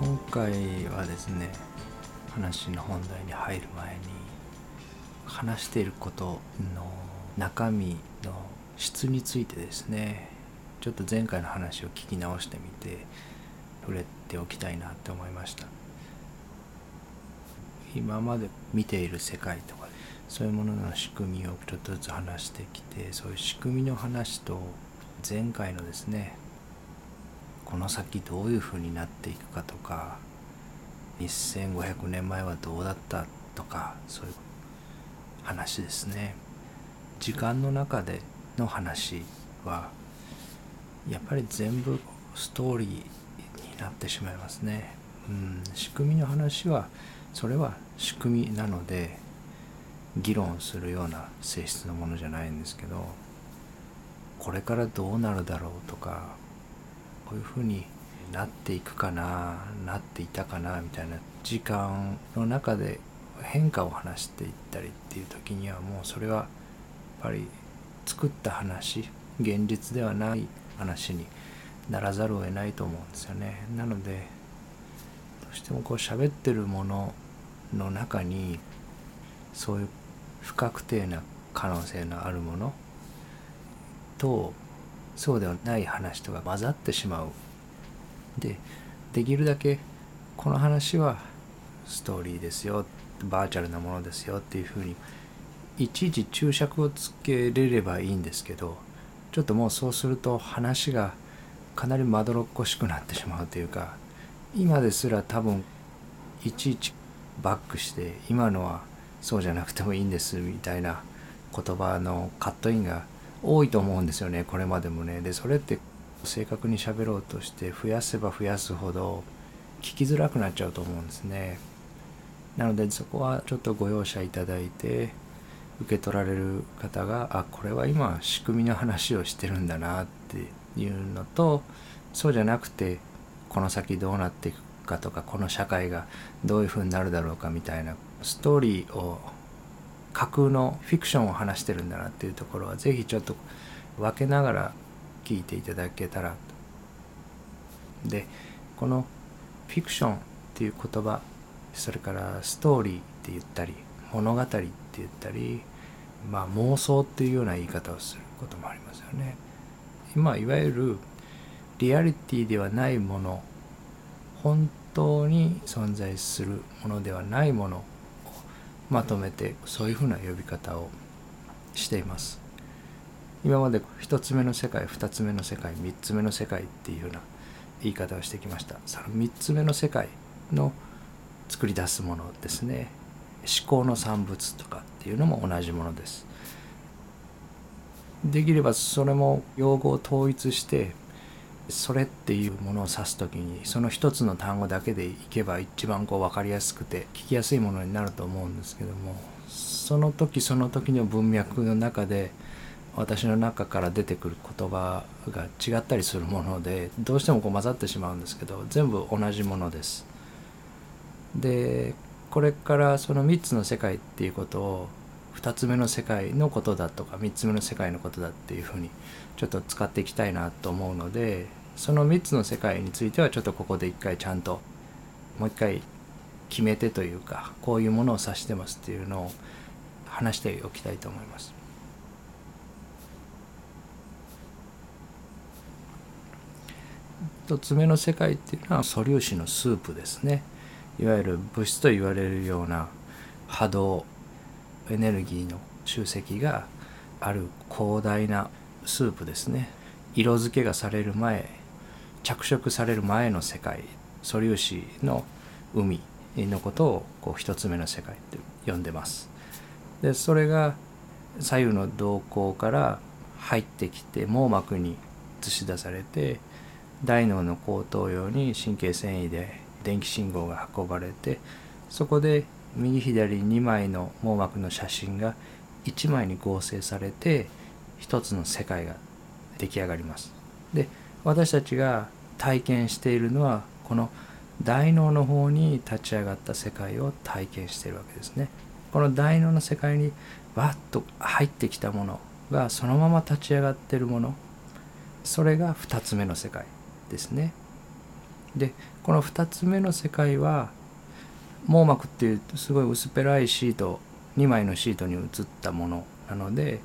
今回はですね話の本題に入る前に話していることの中身の質についてですねちょっと前回の話を聞き直してみて触れておきたいなって思いました。今まで見ている世界とかそういうものの仕組みをちょっとずつ話してきてそういう仕組みの話と前回のですねこの先どういうふうになっていくかとか1500年前はどうだったとかそういう話ですね。時間の中での話はやっぱり全部ストーリーになってしまいますね。うん仕組みの話はそれは仕組みなので議論するような性質のものじゃないんですけどこれからどうなるだろうとかこういうふうになっていくかななっていたかなみたいな時間の中で変化を話していったりっていう時にはもうそれはやっぱり作った話現実ではない話にならざるを得ないと思うんですよね。なのでどうしてもこう喋ってるものの中にそういう不確定な可能性のあるものとそうではない話とか混ざってしまう。でできるだけこの話はストーリーですよ。バーチャルなものですよっていうふうにいちいち注釈をつけれればいいんですけどちょっともうそうすると話がかなりまどろっこしくなってしまうというか今ですら多分いちいちバックして今のはそうじゃなくてもいいんですみたいな言葉のカットインが多いと思うんですよねこれまでもね。でそれって正確に喋ろうとして増やせば増やすほど聞きづらくなっちゃうと思うんですね。なのでそこはちょっとご容赦いただいて受け取られる方があこれは今仕組みの話をしてるんだなっていうのとそうじゃなくてこの先どうなっていくかとかこの社会がどういうふうになるだろうかみたいなストーリーを架空のフィクションを話してるんだなっていうところは是非ちょっと分けながら聞いていただけたらとでこのフィクションっていう言葉それからストーリーって言ったり物語って言ったりまあ妄想っていうような言い方をすることもありますよね。今いわゆるリアリティではないもの本当に存在するものではないものまとめてそういうふうな呼び方をしています。今まで1つ目の世界2つ目の世界3つ目の世界っていうような言い方をしてきました。その3つ目の世界の作り出すものですね。思考の産物とかっていうのも同じものです。できればそれも用語を統一してそれっていうものを指す時にその一つの単語だけでいけば一番こう分かりやすくて聞きやすいものになると思うんですけどもその時その時の文脈の中で私の中から出てくる言葉が違ったりするものでどうしてもこう混ざってしまうんですけど全部同じものです。でこれからその3つの世界っていうことを2つ目の世界のことだとか3つ目の世界のことだっていうふうにちょっと使っていきたいなと思うのでその3つの世界についてはちょっとここで一回ちゃんともう一回決めてというかこういうものを指してますっていうのを話しておきたいと思います。1つ目の世界っていうのは素粒子のスープですねいわゆる物質と言われるような波動エネルギーの集積がある広大なスープですね色付けがされる前着色される前の世界素粒子の海のことをこう一つ目の世界って呼んでます。でそれが左右の動向から入ってきて網膜に映し出されて大脳の後頭葉に神経繊維で電気信号が運ばれてそこで右左2枚の網膜の写真が1枚に合成されて一つの世界が出来上がります。で私たちが体験しているのはこの大脳の方に立ち上がった世界を体験しているわけですね。この大脳の世界にわっと入ってきたものがそのまま立ち上がっているものそれが2つ目の世界ですね。でこの2つ目の世界は網膜っていうすごい薄っぺらいシート2枚のシートに写ったものなので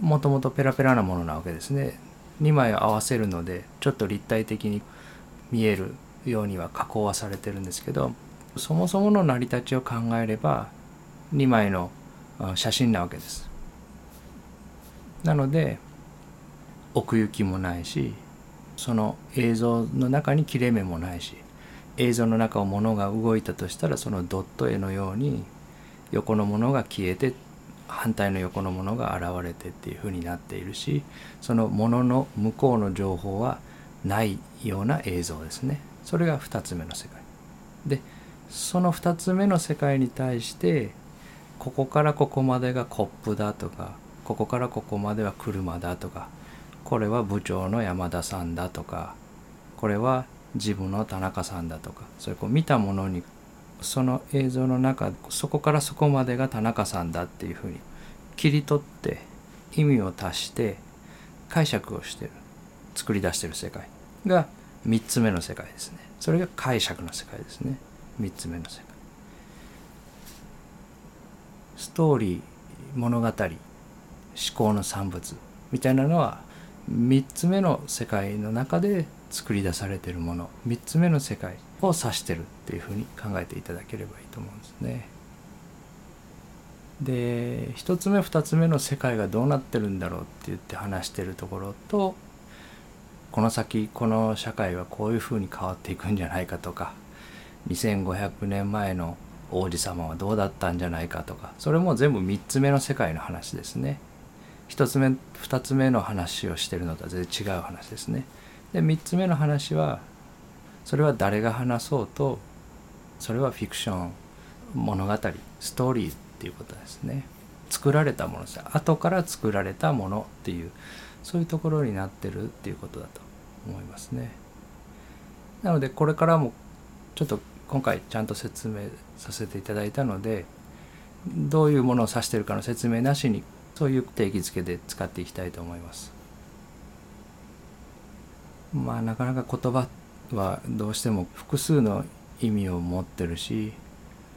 もともとペラペラなものなわけですね。2枚合わせるのでちょっと立体的に見えるようには加工はされてるんですけどそもそもの成り立ちを考えれば2枚の写真なわけです。なので奥行きもないしその映像の中に切れ目もないし映像の中を物が動いたとしたらそのドット絵のように横のものが消えて反対の横のものが現れてっていうふうになっているしそのものの向こうの情報はないような映像ですね。それが2つ目の世界。でその2つ目の世界に対してここからここまでがコップだとかここからここまでは車だとかこれは部長の山田さんだとかこれは自分の田中さんだとかそれこう見たものにその映像の中そこからそこまでが田中さんだっていうふうに切り取って意味を足して解釈をしてる作り出してる世界が3つ目の世界ですね。それが解釈の世界ですね。3つ目の世界。ストーリー物語思考の産物みたいなのは3つ目の世界の中で作り出されてるもの3つ目の世界を指してるっていうふうに考えていただければいいと思うんですね。で1つ目2つ目の世界がどうなってるんだろうって言って話してるところとこの先この社会はこういうふうに変わっていくんじゃないかとか2500年前の王子様はどうだったんじゃないかとかそれも全部3つ目の世界の話ですね。1つ目2つ目の話をしてるのとは全然違う話ですね。で3つ目の話はそれは誰が話そうとそれはフィクション物語ストーリーっていうことですね。作られたものです。後から作られたものっていうそういうところになってるっていうことだと思いますね。なのでこれからもちょっと今回ちゃんと説明させていただいたのでどういうものを指してるかの説明なしにそういう定義づけで使っていきたいと思います。まあなかなか言葉はどうしても複数の意味を持ってるし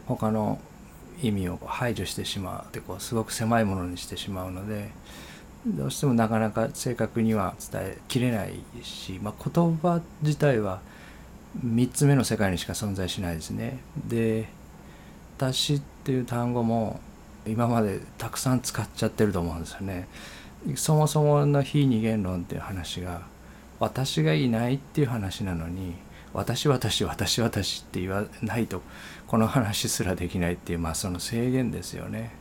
他の意味を排除してしまうってこうすごく狭いものにしてしまうのでどうしてもなかなか正確には伝えきれないし、まあ、言葉自体は3つ目の世界にしか存在しないですね。で「私」っていう単語も今までたくさん使っちゃってると思うんですよね。そもそもの非二元論っていう話が私がいないっていう話なのに私私私私って言わないとこの話すらできないっていうまあその制限ですよね。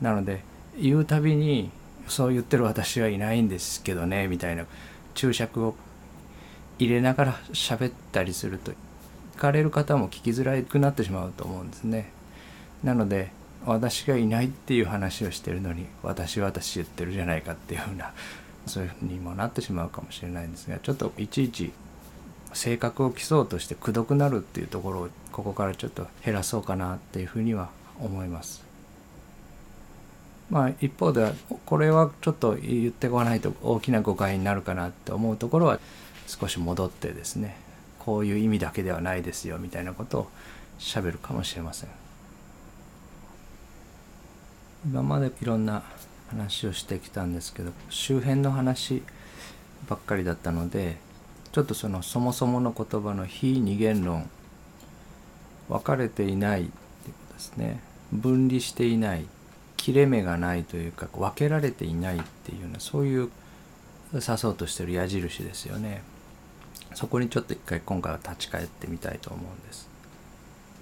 なので言うたびにそう言ってる私はいないんですけどねみたいな注釈を入れながら喋ったりすると聞かれる方も聞きづらくなってしまうと思うんですね。なので私がいないっていう話をしてるのに私私言ってるじゃないかっていうふうなそういうふうにもなってしまうかもしれないんですがちょっといちいち性格を競うとしてくどくなるっていうところをここからちょっと減らそうかなっていうふうには思います。まあ一方ではこれはちょっと言ってこないと大きな誤解になるかなって思うところは少し戻ってですねこういう意味だけではないですよみたいなことをしゃべるかもしれません。今までいろんな話をしてきたんですけど周辺の話ばっかりだったのでちょっとそのそもそもの言葉の非二元論分かれていないってことですね。分離していない切れ目がないというか分けられていないっていうようなそういう指そうとしてる矢印ですよね。そこにちょっと一回今回は立ち返ってみたいと思うんです。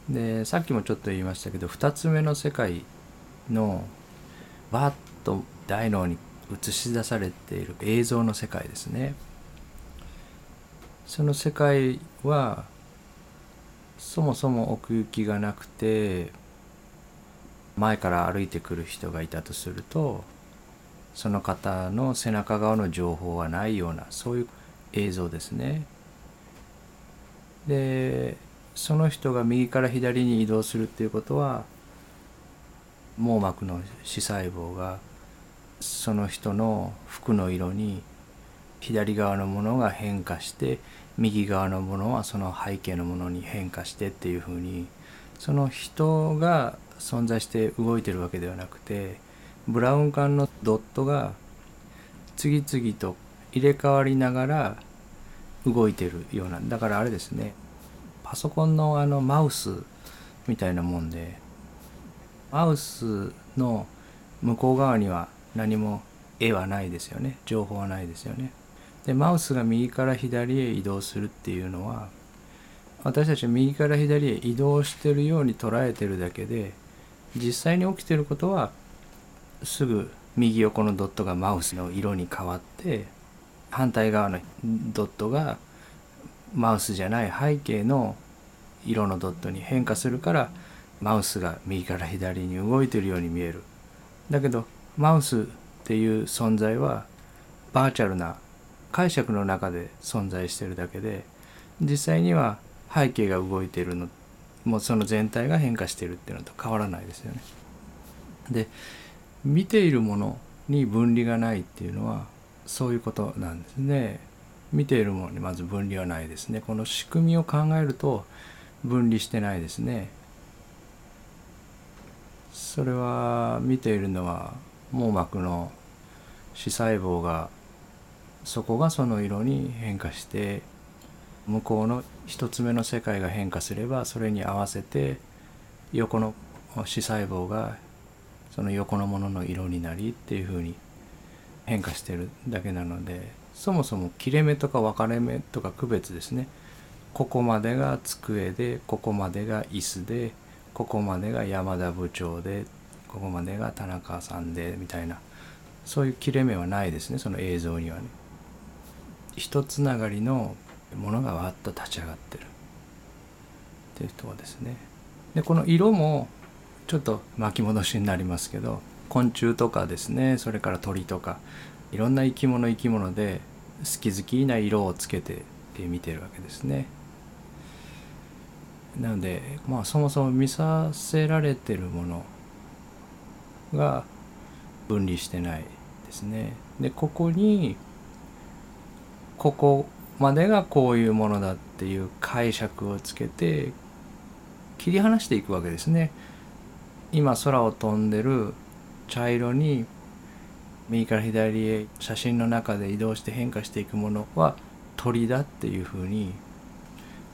でさっきもちょっと言いましたけど2つ目の世界のバッと大脳に映し出されている映像の世界ですねその世界はそもそも奥行きがなくて前から歩いてくる人がいたとするとその方の背中側の情報はないようなそういう映像ですね。でその人が右から左に移動するっていうことは網膜の視細胞がその人の服の色に左側のものが変化して右側のものはその背景のものに変化してっていうふうにその人が存在して動いてるわけではなくてブラウン管のドットが次々と入れ替わりながら動いてるようなだからあれですねパソコンのあのマウスみたいなもんでマウスの向こう側には何も絵はないですよね。情報はないですよね。でマウスが右から左へ移動するっていうのは私たち右から左へ移動してるように捉えてるだけで実際に起きてることはすぐ右横のドットがマウスの色に変わって反対側のドットがマウスじゃない背景の色のドットに変化するからマウスが右から左に動いてるように見えるだけどマウスっていう存在はバーチャルな解釈の中で存在してるだけで実際には背景が動いてるのもうその全体が変化してるっていうのと変わらないですよね。で見ているものに分離がないっていうのはそういうことなんですね。見ているものにまず分離はないですね。この仕組みを考えると分離してないですね。それは見ているのは網膜の視細胞がそこがその色に変化して向こうの一つ目の世界が変化すればそれに合わせて横の視細胞がその横のものの色になりっていうふうに変化してるだけなのでそもそも切れ目とか分かれ目とか区別ですね。ここまでが机でここまでが椅子でここまでが山田部長でここまでが田中さんでみたいなそういう切れ目はないですねその映像にはね。一つながりのものがわっと立ち上がってるっていうとこですね。でこの色もちょっと巻き戻しになりますけど昆虫とかですねそれから鳥とかいろんな生き物生き物で好き好きな色をつけて見てるわけですね。なのでまあそもそも見させられてるものが分離してないですね。でここにここまでがこういうものだっていう解釈をつけて切り離していくわけですね。今空を飛んでる茶色に右から左へ写真の中で移動して変化していくものは鳥だっていうふうに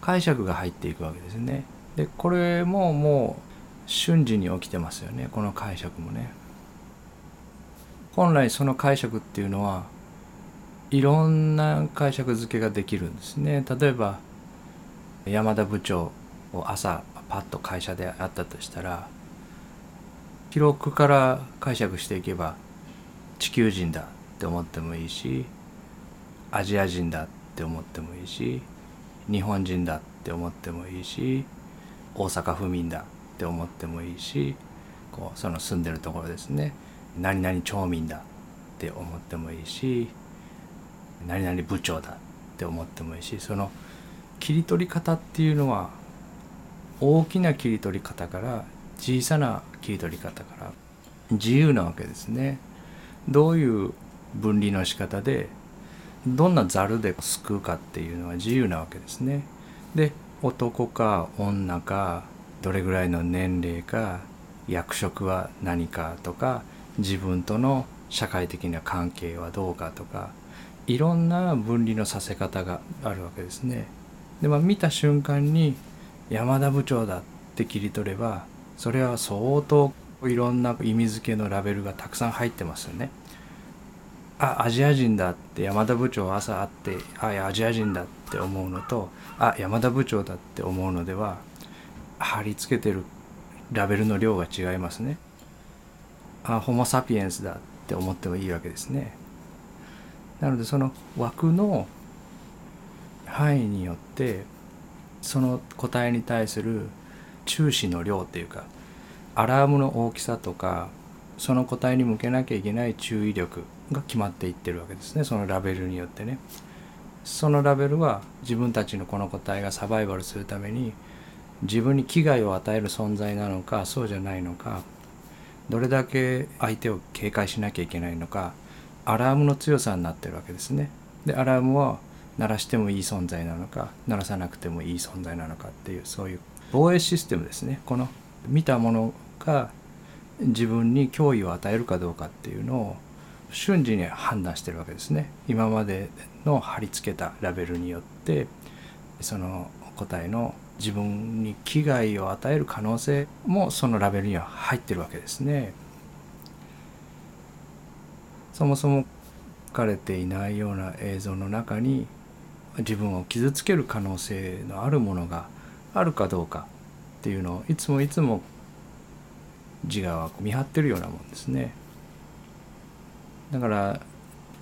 解釈が入っていくわけですね。でこれももう瞬時に起きてますよねこの解釈もね。本来その解釈っていうのはいろんな解釈付けができるんですね。例えば山田部長を朝パッと会社で会ったとしたら記録から解釈していけば地球人だって思ってもいいしアジア人だって思ってもいいし日本人だって思ってもいいし大阪府民だって思ってもいいしこうその住んでるところですね何々町民だって思ってもいいし何々部長だって思ってもいいしその切り取り方っていうのは大きな切り取り方から小さな切り取り方から自由なわけですね。どういう分離の仕方でどんなざるですくうかっていうのは自由なわけですね。で男か女かどれぐらいの年齢か役職は何かとか自分との社会的な関係はどうかとかいろんな分離のさせ方があるわけですね。でまあ見た瞬間に山田部長だって切り取ればそれは相当いろんな意味付けのラベルがたくさん入ってますよね。あアジア人だって山田部長朝会ってあアジア人だって思うのとあ山田部長だって思うのでは貼り付けてるラベルの量が違いますね。あホモ・サピエンスだって思ってもいいわけですね。なのでその枠の範囲によってその個体に対する注視の量っていうかアラームの大きさとかその個体に向けなきゃいけない注意力が決まっていってるわけですね。そのラベルによってね。そのラベルは自分たちのこの個体がサバイバルするために自分に危害を与える存在なのかそうじゃないのかどれだけ相手を警戒しなきゃいけないのかアラームの強さになってるわけですね。でアラームは鳴らしてもいい存在なのか鳴らさなくてもいい存在なのかっていうそういう防衛システムですね。この見たものが自分に脅威を与えるかどうかっていうのを瞬時に判断してるわけですね今までの貼り付けたラベルによってその個体の自分に危害を与える可能性もそのラベルには入ってるわけですね。そもそも書かれていないような映像の中に自分を傷つける可能性のあるものがあるかどうかっていうのをいつもいつも自我は見張ってるようなもんですね。だから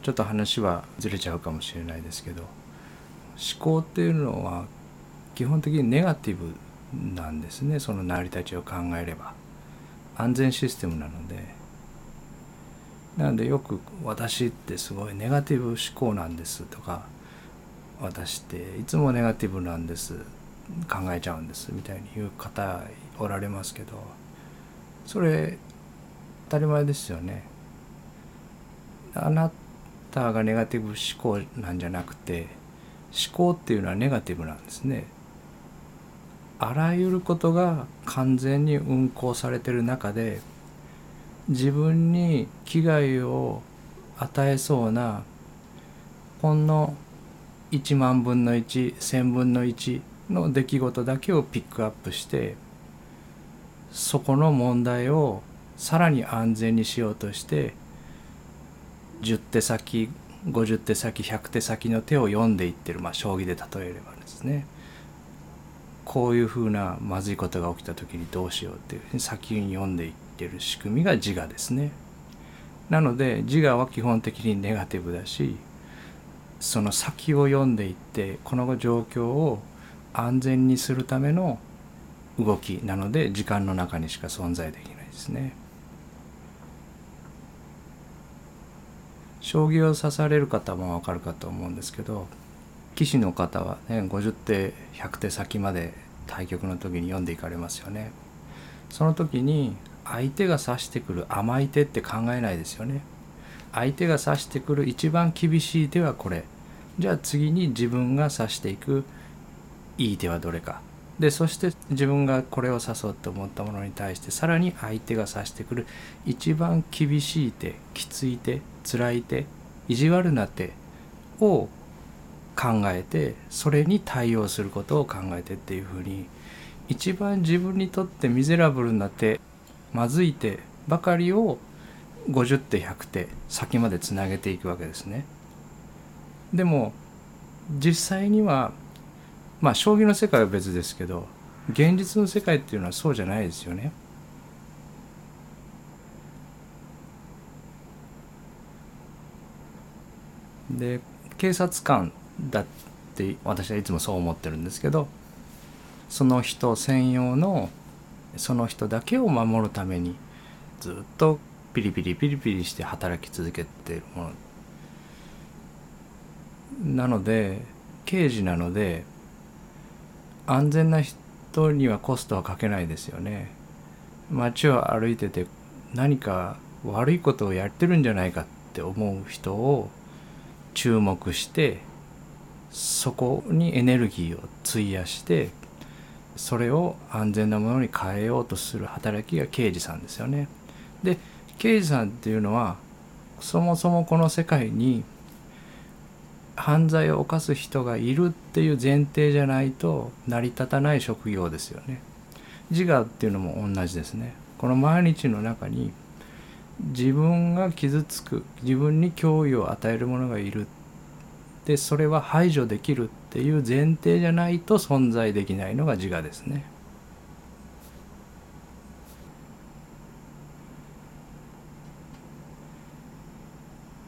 ちょっと話はずれちゃうかもしれないですけど思考っていうのは基本的にネガティブなんですね。その成り立ちを考えれば。安全システムなので。なのでよく「私ってすごいネガティブ思考なんです」とか「私っていつもネガティブなんです」考えちゃうんですみたいに言う方おられますけどそれ当たり前ですよね。あなたがネガティブ思考なんじゃなくて思考っていうのはネガティブなんですね。あらゆることが完全に運行されてる中で自分に危害を与えそうなほんの1万分の1,000分の1の出来事だけをピックアップしてそこの問題をさらに安全にしようとして10手先50手先100手先の手を読んでいってるまあ将棋で例えればですね。こういうふうなまずいことが起きた時にどうしようっていうふうに先に読んでいってる仕組みが自我ですね。なので自我は基本的にネガティブだしその先を読んでいってこの状況を安全にするための動きなので時間の中にしか存在できないですね。将棋を指される方もわかるかと思うんですけど棋士の方はね50手100手先まで対局の時に読んでいかれますよね。その時に相手が指してくる甘い手って考えないですよね。相手が指してくる一番厳しい手はこれ。じゃあ次に自分が指していくいい手はどれか。でそして自分がこれを指そうと思ったものに対してさらに相手が指してくる一番厳しい手きつい手辛い手意地悪な手を考えてそれに対応することを考えてっていうふうに一番自分にとってミゼラブルな手まずい手ばかりを50手100手先までつなげていくわけですね。でも実際にはまあ将棋の世界は別ですけど現実の世界っていうのはそうじゃないですよね。で警察官だって私はいつもそう思ってるんですけどその人専用のその人だけを守るためにずっとピリピリピリピリして働き続けてるものなので刑事なので安全な人にはコストはかけないですよね。街を歩いてて何か悪いことをやってるんじゃないかって思う人を注目してそこにエネルギーを費やしてそれを安全なものに変えようとする働きが刑事さんですよね。で刑事さんっていうのはそもそもこの世界に犯罪を犯す人がいるっていう前提じゃないと成り立たない職業ですよね。自我っていうのも同じですね。この毎日の中に自分が傷つく自分に脅威を与えるものがいるでそれは排除できるっていう前提じゃないと存在できないのが自我ですね。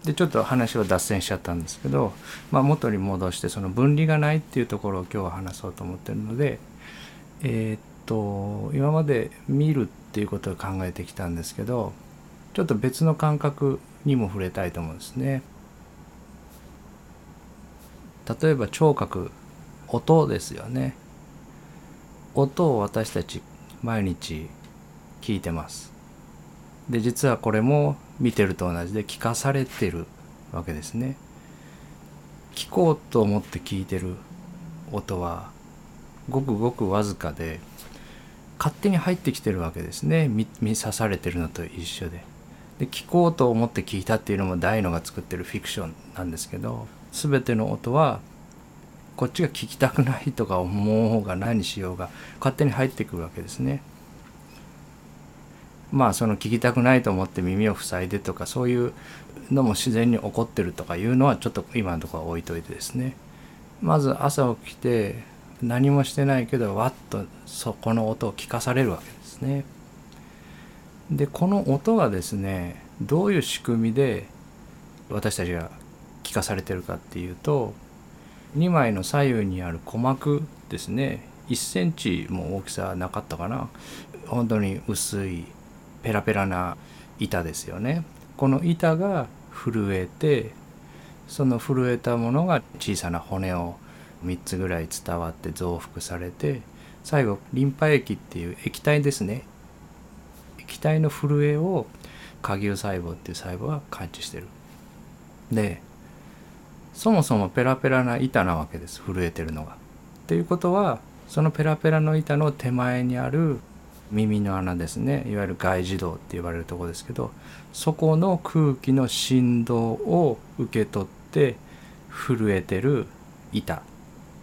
でちょっと話を脱線しちゃったんですけど、まあ、元に戻してその分離がないっていうところを今日は話そうと思ってるのでえー、っと今まで見るっていうことを考えてきたんですけどちょっと別の感覚にも触れたいと思うんですね。例えば聴覚音ですよね。音を私たち毎日聞いてます。で実はこれも見てると同じで聞かされてるわけですね。聞こうと思って聞いてる音はごくごくわずかで勝手に入ってきてるわけですね。見見さされてるのと一緒で。で聞こうと思って聞いたっていうのも大のが作ってるフィクションなんですけど全ての音はこっちが聞きたくないとか思う方が何しようが勝手に入ってくるわけですね。まあその聞きたくないと思って耳を塞いでとかそういうのも自然に起こってるとかいうのはちょっと今のところは置いといてですねまず朝起きて何もしてないけどわっとそこの音を聞かされるわけですね。でこの音がですねどういう仕組みで私たちが聞かされてるかっていうと2枚の左右にある鼓膜ですね。1センチも大きさなかったかな。本当に薄いペラペラな板ですよね。この板が震えてその震えたものが小さな骨を3つぐらい伝わって増幅されて最後リンパ液っていう液体ですね。液体の震えを下牛細胞っていう細胞は感知してるでそもそもペラペラな板なわけです震えてるのが。ということはそのペラペラの板の手前にある耳の穴ですねいわゆる外耳道って言われるとこですけどそこの空気の振動を受け取って震えてる板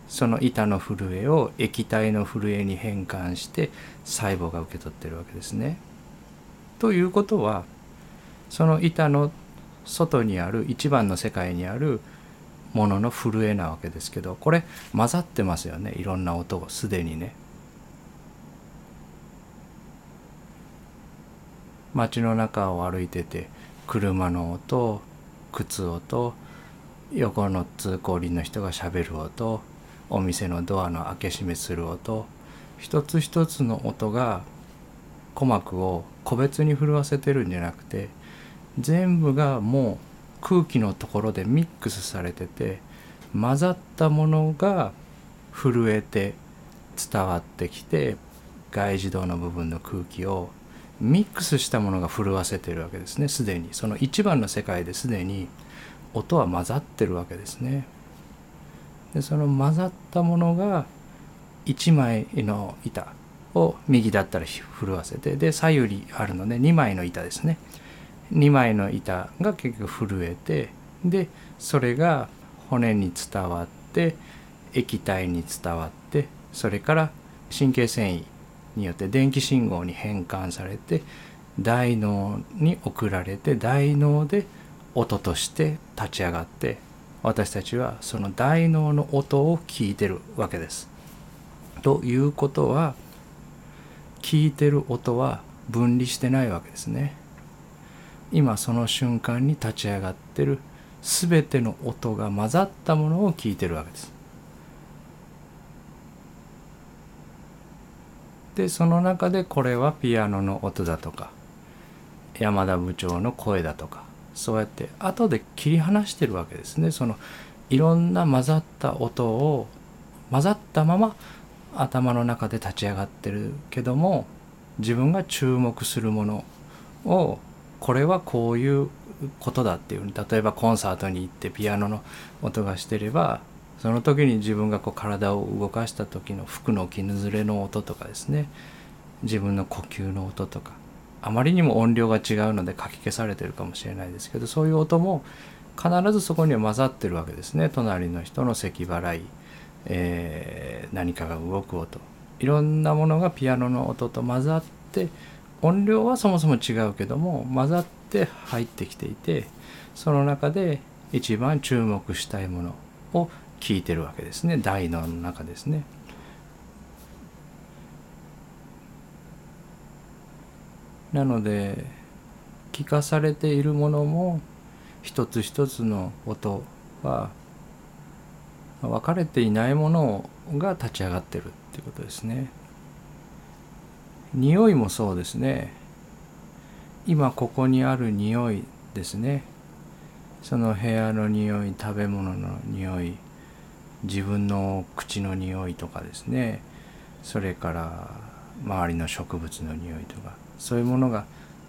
その板の震えを液体の震えに変換して細胞が受け取ってるわけですね。ということはその板の外にある一番の世界にあるものの震えなわけですけどこれ混ざってますよねいろんな音がすでにね。街の中を歩いてて車の音靴音横の通行人の人がしゃべる音お店のドアの開け閉めする音一つ一つの音が鼓膜を個別に震わせてるんじゃなくて全部がもう空気のところでミックスされてて混ざったものが震えて伝わってきて外耳道の部分の空気をミックスしたものが震わせてるわけですねすでに。その一番の世界ですでに音は混ざってるわけですね。でその混ざったものが1枚の板。を右だったら震わせてで左右にあるので2枚の板ですね2枚の板が結局震えてでそれが骨に伝わって液体に伝わってそれから神経繊維によって電気信号に変換されて大脳に送られて大脳で音として立ち上がって私たちはその大脳の音を聞いてるわけです。ということは聞いてる音は分離してないわけですね。今その瞬間に立ち上がってる全ての音が混ざったものを聞いてるわけです。でその中でこれはピアノの音だとか山田部長の声だとかそうやって後で切り離してるわけですねそのいろんな混ざった音を混ざったまま頭の中で立ち上がってるけども自分が注目するものをこれはこういうことだっていう例えばコンサートに行ってピアノの音がしてればその時に自分がこう体を動かした時の服の絹ずれの音とかですね自分の呼吸の音とかあまりにも音量が違うのでかき消されてるかもしれないですけどそういう音も必ずそこには混ざってるわけですね。隣の人の咳払い、えー、何かが動く音いろんなものがピアノの音と混ざって音量はそもそも違うけども混ざって入ってきていてその中で一番注目したいものを聞いてるわけですね大脳の中ですね。なので聞かされているものも一つ一つの音は分かれていないものが立ち上がってるっていうことですね。匂いもそうですね。今ここにある匂いですね。その部屋の匂い食べ物の匂い自分の口の匂いとかですね。それから周りの植物の匂いとかそういうものが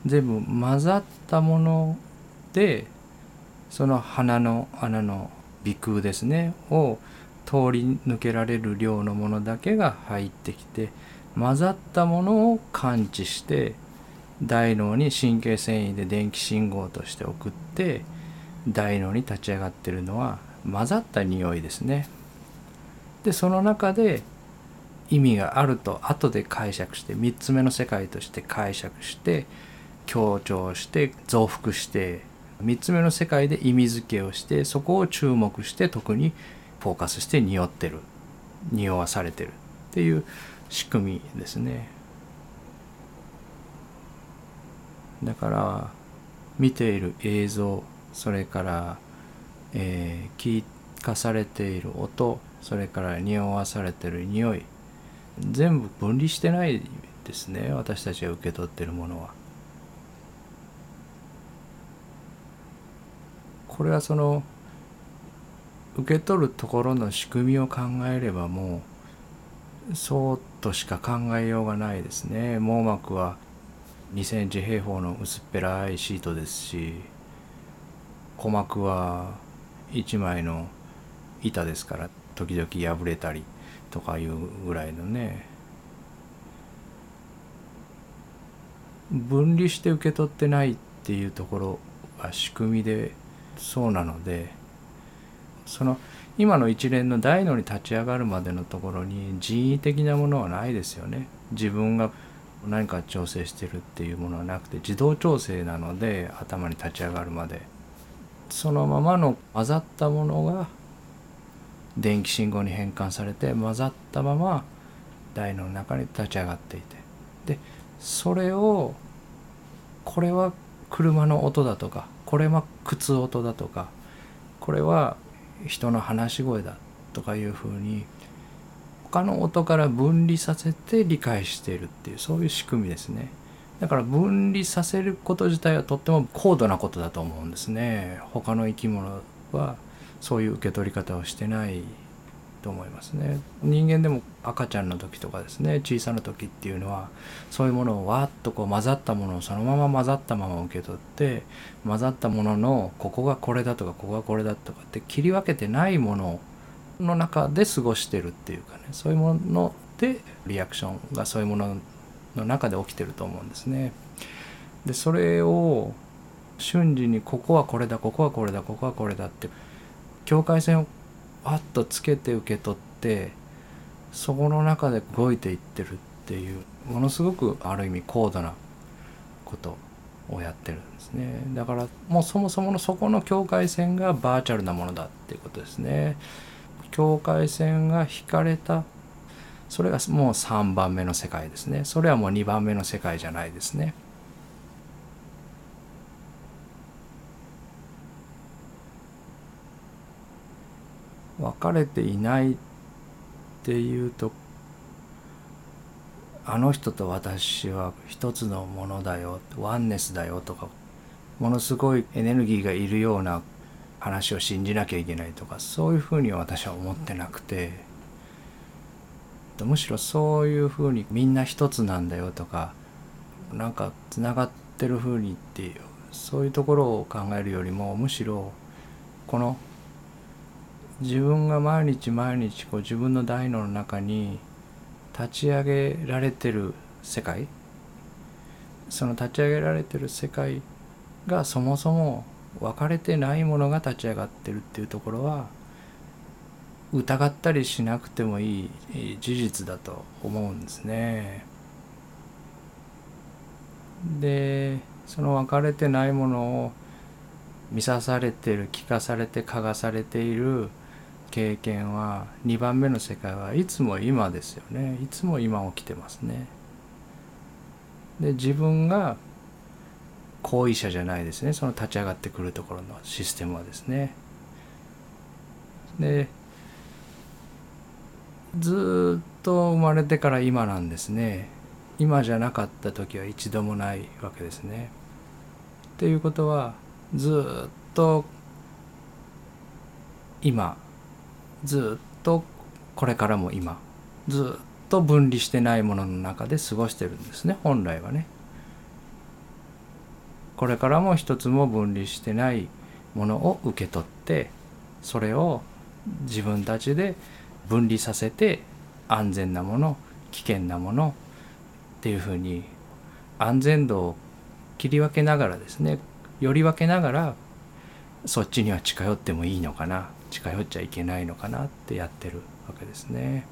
全部混ざったものでその鼻の穴の鼻空ですねを通り抜けられる量のものだけが入ってきて混ざったものを感知して大脳に神経繊維で電気信号として送って大脳に立ち上がってるのは混ざった匂いですね。でその中で意味があると後で解釈して3つ目の世界として解釈して強調して増幅して3つ目の世界で意味付けをしてそこを注目して特にフォーカスして匂ってる匂わされてるっていう仕組みですね。だから見ている映像それから、えー、聞かされている音それから匂わされてる匂い全部分離してないですね私たちが受け取ってるものは。これはその受け取るところの仕組みを考えればもうそうとしか考えようがないですね。網膜は2センチ平方の薄っぺらいシートですし鼓膜は1枚の板ですから時々破れたりとかいうぐらいのね。分離して受け取ってないっていうところは仕組みでそうなのでその今の一連の大脳に立ち上がるまでのところに人為的なものはないですよね。自分が何か調整してるっていうものはなくて自動調整なので頭に立ち上がるまでそのままの混ざったものが電気信号に変換されて混ざったまま台の中に立ち上がっていてでそれをこれは車の音だとかこれは靴音だとかこれは人の話し声だとかいうふうに他の音から分離させて理解しているっていうそういう仕組みですね。だから分離させること自体はとっても高度なことだと思うんですね。他の生き物はそういう受け取り方をしてないと思いますね人間でも赤ちゃんの時とかですね小さな時っていうのはそういうものをわっとこう混ざったものをそのまま混ざったまま受け取って混ざったもののここがこれだとかここがこれだとかって切り分けてないものの中で過ごしてるっていうかねそういうものでリアクションがそういうものの中で起きてると思うんですね。でそれを瞬時にここはこれだここはこれだここはこれだって境界線をパッとつけて受け取ってそこの中で動いていってるっていうものすごくある意味高度なことをやってるんですね。だからもうそもそものそこの境界線がバーチャルなものだっていうことですね。境界線が引かれたそれがもう3番目の世界ですね。それはもう2番目の世界じゃないですね。かれていないっていうとあの人と私は一つのものだよワンネスだよとかものすごいエネルギーがいるような話を信じなきゃいけないとかそういうふうに私は思ってなくて。むしろそういうふうにみんな一つなんだよとかなんかつながってるふうにっていうそういうところを考えるよりもむしろこの自分が毎日毎日こう自分の大脳の中に立ち上げられてる世界その立ち上げられてる世界がそもそも分かれてないものが立ち上がってるっていうところは疑ったりしなくてもいい事実だと思うんですね。でその分かれてないものを見さされてる聞かされて嗅がされている経験は2番目の世界はいつも今ですよねいつも今起きてますね。で自分が行為者じゃないですねその立ち上がってくるところのシステムはですね。でずっと生まれてから今なんですね今じゃなかった時は一度もないわけですね。っていうことはずっと今ずっとこれからも今ずっと分離してないものの中で過ごしてるんですね本来はね。これからも一つも分離してないものを受け取ってそれを自分たちで分離させて安全なもの危険なものっていうふうに安全度を切り分けながらですねより分けながらそっちには近寄ってもいいのかな近寄っちゃいけないのかなってやってるわけですね。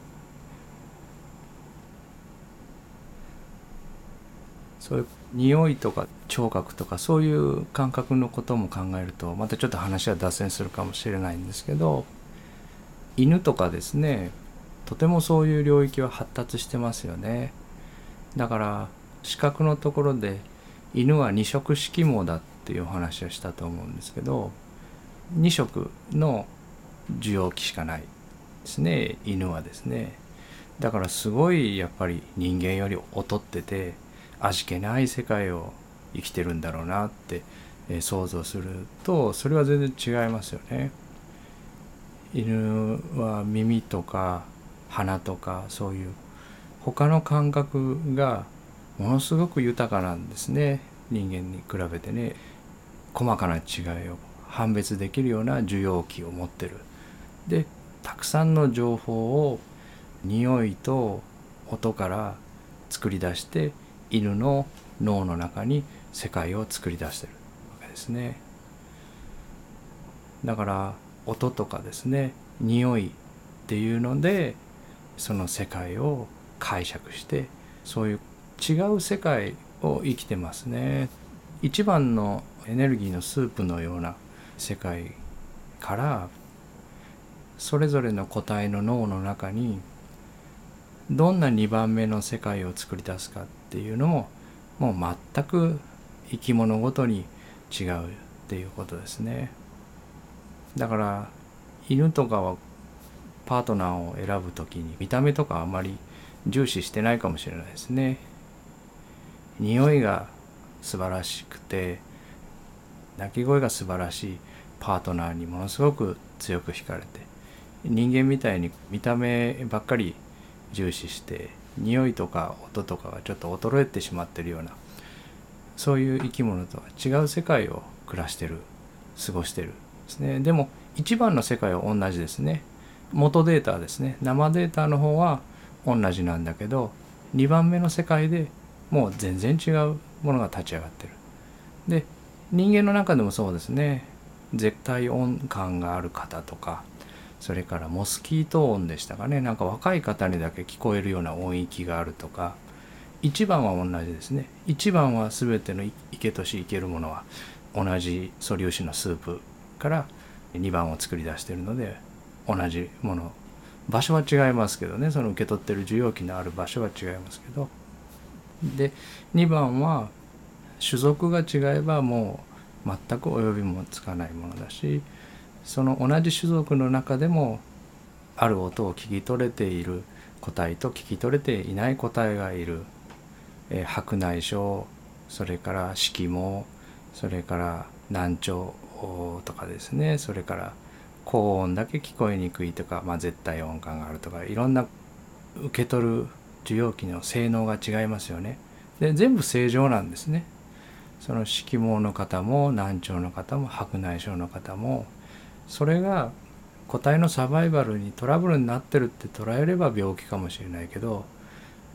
そういう匂いとか聴覚とかそういう感覚のことも考えるとまたちょっと話は脱線するかもしれないんですけど犬とかですねとてもそういう領域は発達してますよねだから視覚のところで犬は二色色盲だっていうお話をしたと思うんですけど2色の受容器しかないですね。犬はですね。だからすごいやっぱり人間より劣ってて味気ない世界を生きてるんだろうなって、想像するとそれは全然違いますよね。犬は耳とか鼻とかそういう他の感覚がものすごく豊かなんですね。人間に比べてね。細かな違いを判別できるような受容器を持ってる。でたくさんの情報を匂いと音から作り出して犬の脳の中に世界を作り出してるわけですね。だから音とかですね匂いっていうのでその世界を解釈してそういう違う世界を生きてますね。一番のエネルギーのスープのような世界からそれぞれの個体の脳の中にどんな2番目の世界を作り出すかっていうのももう全く生き物ごとに違うっていうことですね。だから犬とかはパートナーを選ぶ時に見た目とかあまり重視してないかもしれないですね。匂いが素晴らしくて鳴き声が素晴らしいパートナーにものすごく強く惹かれて人間みたいに見た目ばっかり重視して匂いとか音とかがちょっと衰えてしまってるようなそういう生き物とは違う世界を暮らしてる過ごしてるですね。でも一番の世界は同じですね。元データですね。生データの方は同じなんだけど2番目の世界でもう全然違うものが立ち上がってる。で人間の中でもそうですね。絶対音感がある方とかそれからモスキート音でしたかね。なんか若い方にだけ聞こえるような音域があるとか。1番は同じですね。1番は全ての生けとし生けるものは同じ素粒子のスープから2番を作り出しているので同じもの。場所は違いますけどね。その受け取ってる受容器のある場所は違いますけど。で2番は種族が違えばもう全く及びもつかないものだしその同じ種族の中でもある音を聞き取れている個体と聞き取れていない個体がいる、えー、白内障それから色毛それから難聴とかですねそれから高音だけ聞こえにくいとか、まあ、絶対音感があるとかいろんな受け取る受容器の性能が違いますよね。で全部正常なんですね。その色毛の方も難聴の方も白内障の方もそれが個体のサバイバルにトラブルになってるって捉えれば病気かもしれないけど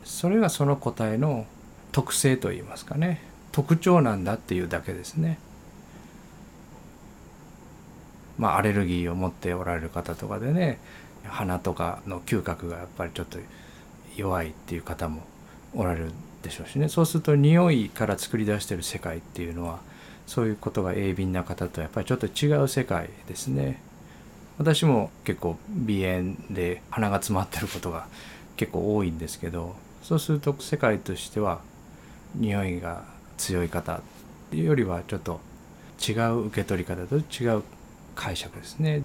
それがその個体の特性といいますかね特徴なんだっていうだけですね。まあアレルギーを持っておられる方とかでね鼻とかの嗅覚がやっぱりちょっと弱いっていう方もおられるでしょうしねそうすると匂いから作り出してる世界っていうのはそういうことが鋭敏な方とやっぱりちょっと違う世界ですね。私も結構鼻炎で鼻が詰まってることが結構多いんですけどそうすると世界としては匂いが強い方っていうよりはちょっと違う受け取り方と違う解釈ですね。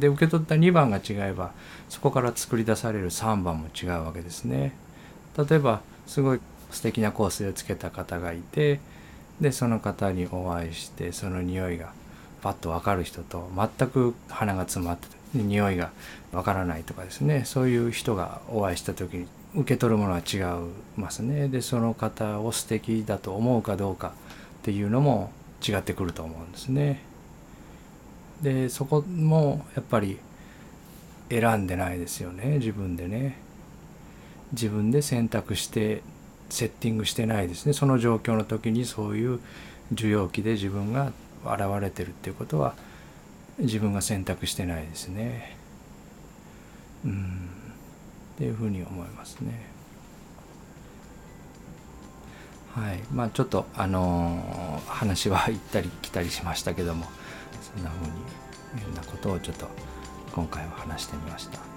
で受け取った2番が違えばそこから作り出される3番も違うわけですね。例えばすごい素敵な香水をつけた方がいてでその方にお会いしてその匂いがパッと分かる人と全く鼻が詰まってて匂いが分からないとかですね。そういう人がお会いした時に受け取るものは違いますね。でその方を素敵だと思うかどうかっていうのも違ってくると思うんですね。でそこもやっぱり選んでないですよね。自分でね。自分で選択してセッティングしてないですね。その状況の時にそういう受容器で自分が現れてるっていうことは自分が選択してないですね。うん。っていうふうに思いますね。はい。まあちょっとあのー、話は行ったり来たりしましたけどもそんなふうにいろんなことをちょっと今回は話してみました。